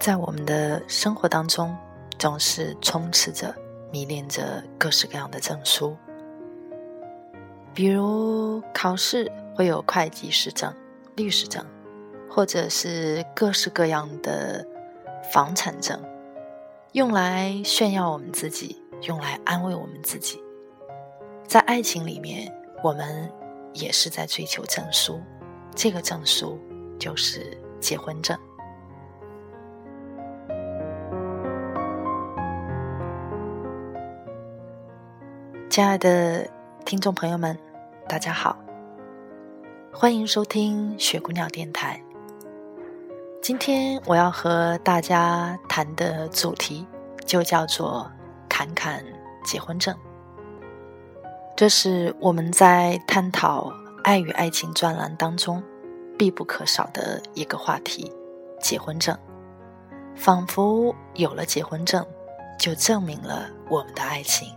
在我们的生活当中，总是充斥着、迷恋着各式各样的证书。比如考试会有会计师证、律师证，或者是各式各样的房产证，用来炫耀我们自己，用来安慰我们自己。在爱情里面，我们也是在追求证书，这个证书就是结婚证。亲爱的听众朋友们，大家好，欢迎收听雪姑娘电台。今天我要和大家谈的主题就叫做“侃侃结婚证”。这是我们在探讨爱与爱情专栏当中必不可少的一个话题——结婚证。仿佛有了结婚证，就证明了我们的爱情。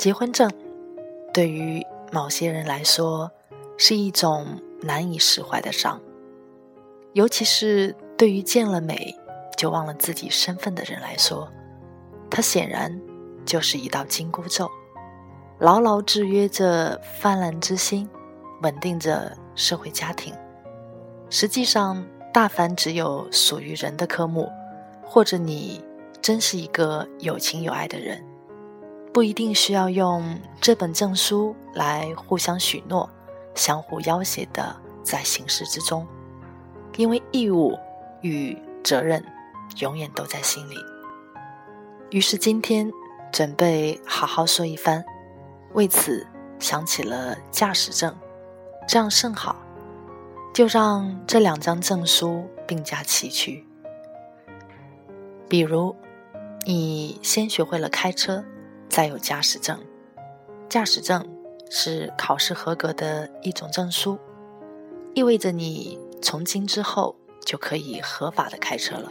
结婚证对于某些人来说是一种难以释怀的伤，尤其是对于见了美就忘了自己身份的人来说，它显然就是一道紧箍咒，牢牢制约着泛滥之心，稳定着社会家庭。实际上，大凡只有属于人的科目，或者你真是一个有情有爱的人。不一定需要用这本证书来互相许诺、相互要挟的在行事之中，因为义务与责任永远都在心里。于是今天准备好好说一番，为此想起了驾驶证，这样甚好，就让这两张证书并驾齐驱。比如，你先学会了开车。再有驾驶证，驾驶证是考试合格的一种证书，意味着你从今之后就可以合法的开车了。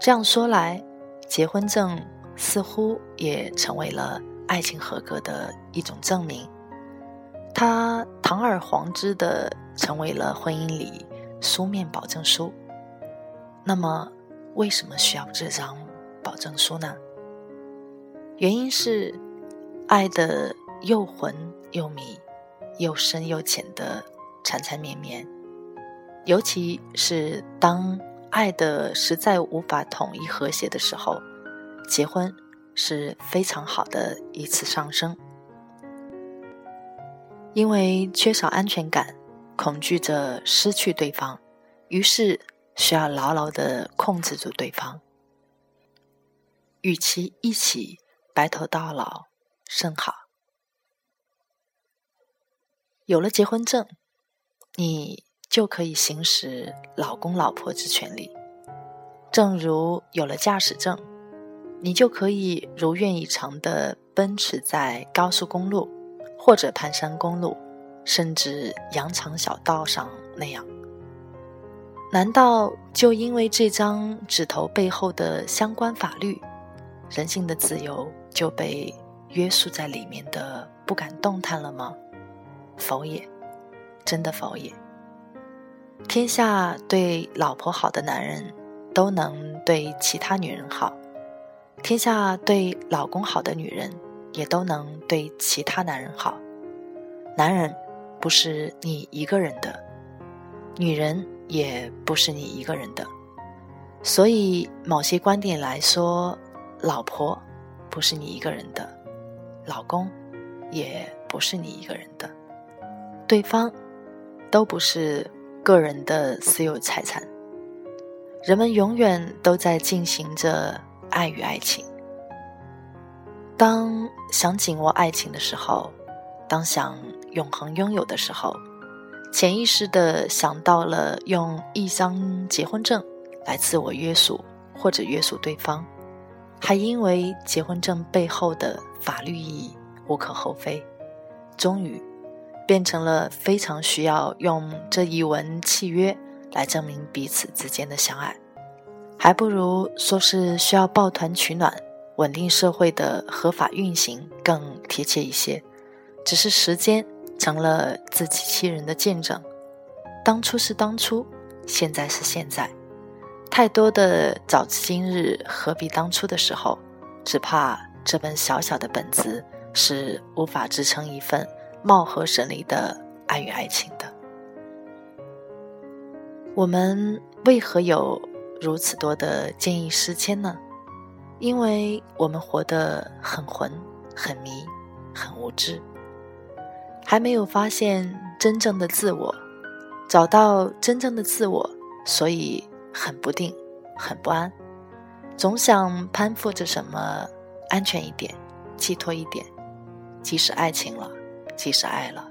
这样说来，结婚证似乎也成为了爱情合格的一种证明，它堂而皇之的成为了婚姻里书面保证书。那么，为什么需要这张保证书呢？原因是，爱的又浑又迷，又深又浅的缠缠绵绵，尤其是当爱的实在无法统一和谐的时候，结婚是非常好的一次上升。因为缺少安全感，恐惧着失去对方，于是需要牢牢的控制住对方，与其一起。白头到老甚好。有了结婚证，你就可以行使老公老婆之权利；正如有了驾驶证，你就可以如愿以偿的奔驰在高速公路或者盘山公路，甚至羊肠小道上那样。难道就因为这张纸头背后的相关法律，人性的自由？就被约束在里面的不敢动弹了吗？否也，真的否也。天下对老婆好的男人，都能对其他女人好；天下对老公好的女人，也都能对其他男人好。男人不是你一个人的，女人也不是你一个人的。所以，某些观点来说，老婆。不是你一个人的，老公也不是你一个人的，对方都不是个人的私有财产。人们永远都在进行着爱与爱情。当想紧握爱情的时候，当想永恒拥有的时候，潜意识的想到了用一张结婚证来自我约束或者约束对方，还因为结婚证背后的法律意义无可厚非，终于变成了非常需要用这一文契约来证明彼此之间的相爱，还不如说是需要抱团取暖。稳定社会的合法运行更贴切一些，只是时间成了自欺欺人的见证。当初是当初，现在是现在，太多的早知今日何必当初的时候，只怕这本小小的本子是无法支撑一份貌合神离的爱与爱情的。我们为何有如此多的见异思迁呢？因为我们活得很混、很迷、很无知，还没有发现真正的自我，找到真正的自我，所以很不定、很不安，总想攀附着什么安全一点、寄托一点。即使爱情了，即使爱了，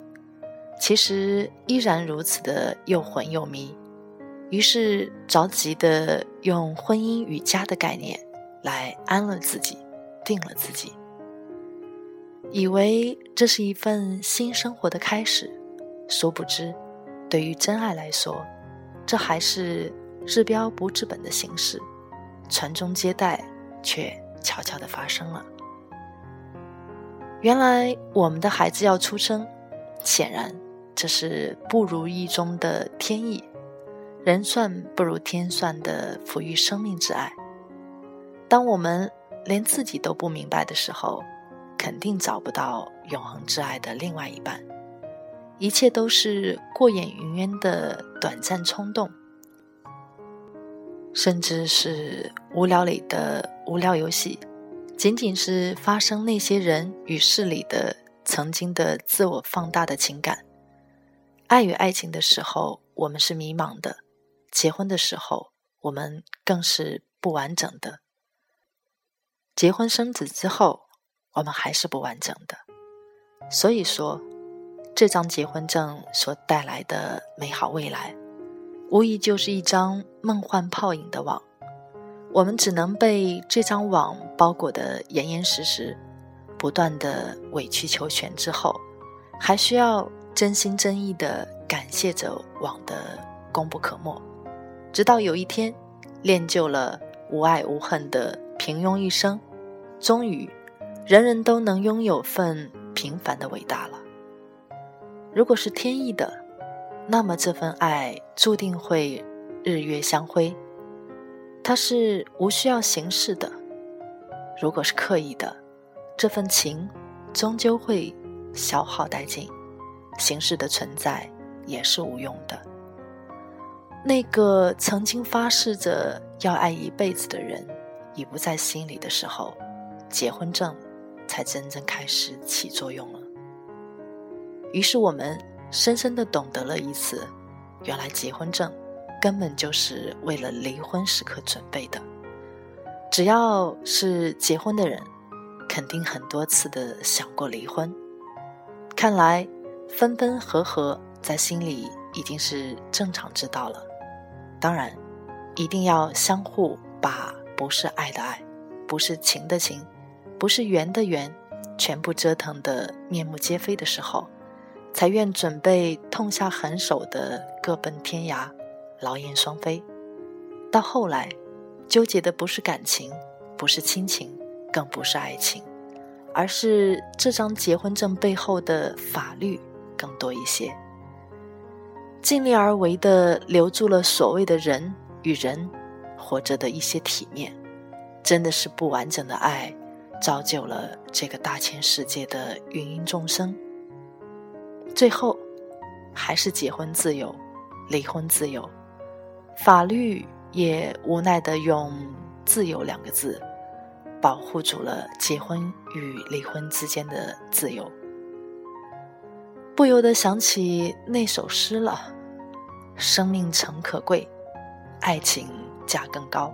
其实依然如此的又混又迷。于是着急的用婚姻与家的概念。来安了自己，定了自己，以为这是一份新生活的开始，殊不知，对于真爱来说，这还是治标不治本的形式，传宗接代却悄悄的发生了。原来我们的孩子要出生，显然这是不如意中的天意，人算不如天算的抚育生命之爱。当我们连自己都不明白的时候，肯定找不到永恒之爱的另外一半。一切都是过眼云烟的短暂冲动，甚至是无聊里的无聊游戏，仅仅是发生那些人与事里的曾经的自我放大的情感。爱与爱情的时候，我们是迷茫的；结婚的时候，我们更是不完整的。结婚生子之后，我们还是不完整的。所以说，这张结婚证所带来的美好未来，无疑就是一张梦幻泡影的网。我们只能被这张网包裹得严严实实，不断的委曲求全之后，还需要真心真意的感谢着网的功不可没，直到有一天，练就了无爱无恨的平庸一生。终于，人人都能拥有份平凡的伟大了。如果是天意的，那么这份爱注定会日月相辉。它是无需要形式的。如果是刻意的，这份情终究会消耗殆尽，形式的存在也是无用的。那个曾经发誓着要爱一辈子的人，已不在心里的时候。结婚证才真正开始起作用了。于是我们深深的懂得了一次，原来结婚证根本就是为了离婚时刻准备的。只要是结婚的人，肯定很多次的想过离婚。看来分分合合在心里已经是正常之道了。当然，一定要相互把不是爱的爱，不是情的情。不是缘的缘，全部折腾得面目皆非的时候，才愿准备痛下狠手的各奔天涯，劳燕双飞。到后来，纠结的不是感情，不是亲情，更不是爱情，而是这张结婚证背后的法律更多一些。尽力而为的留住了所谓的人与人活着的一些体面，真的是不完整的爱。造就了这个大千世界的芸芸众生，最后还是结婚自由，离婚自由，法律也无奈的用“自由”两个字保护住了结婚与离婚之间的自由。不由得想起那首诗了：“生命诚可贵，爱情价更高。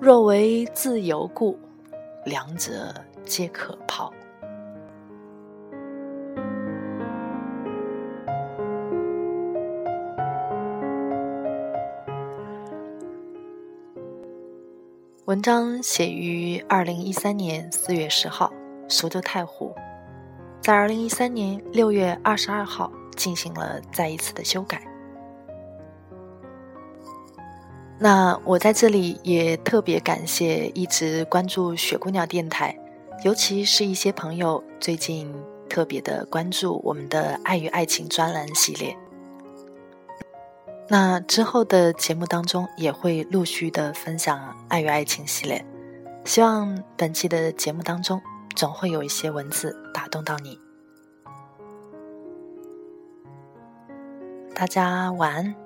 若为自由故，两者皆可抛。”文章写于二零一三年四月十号，苏州太湖，在二零一三年六月二十二号进行了再一次的修改。那我在这里也特别感谢一直关注雪姑娘电台，尤其是一些朋友最近特别的关注我们的爱与爱情专栏系列。那之后的节目当中也会陆续的分享爱与爱情系列，希望本期的节目当中总会有一些文字打动到你。大家晚安。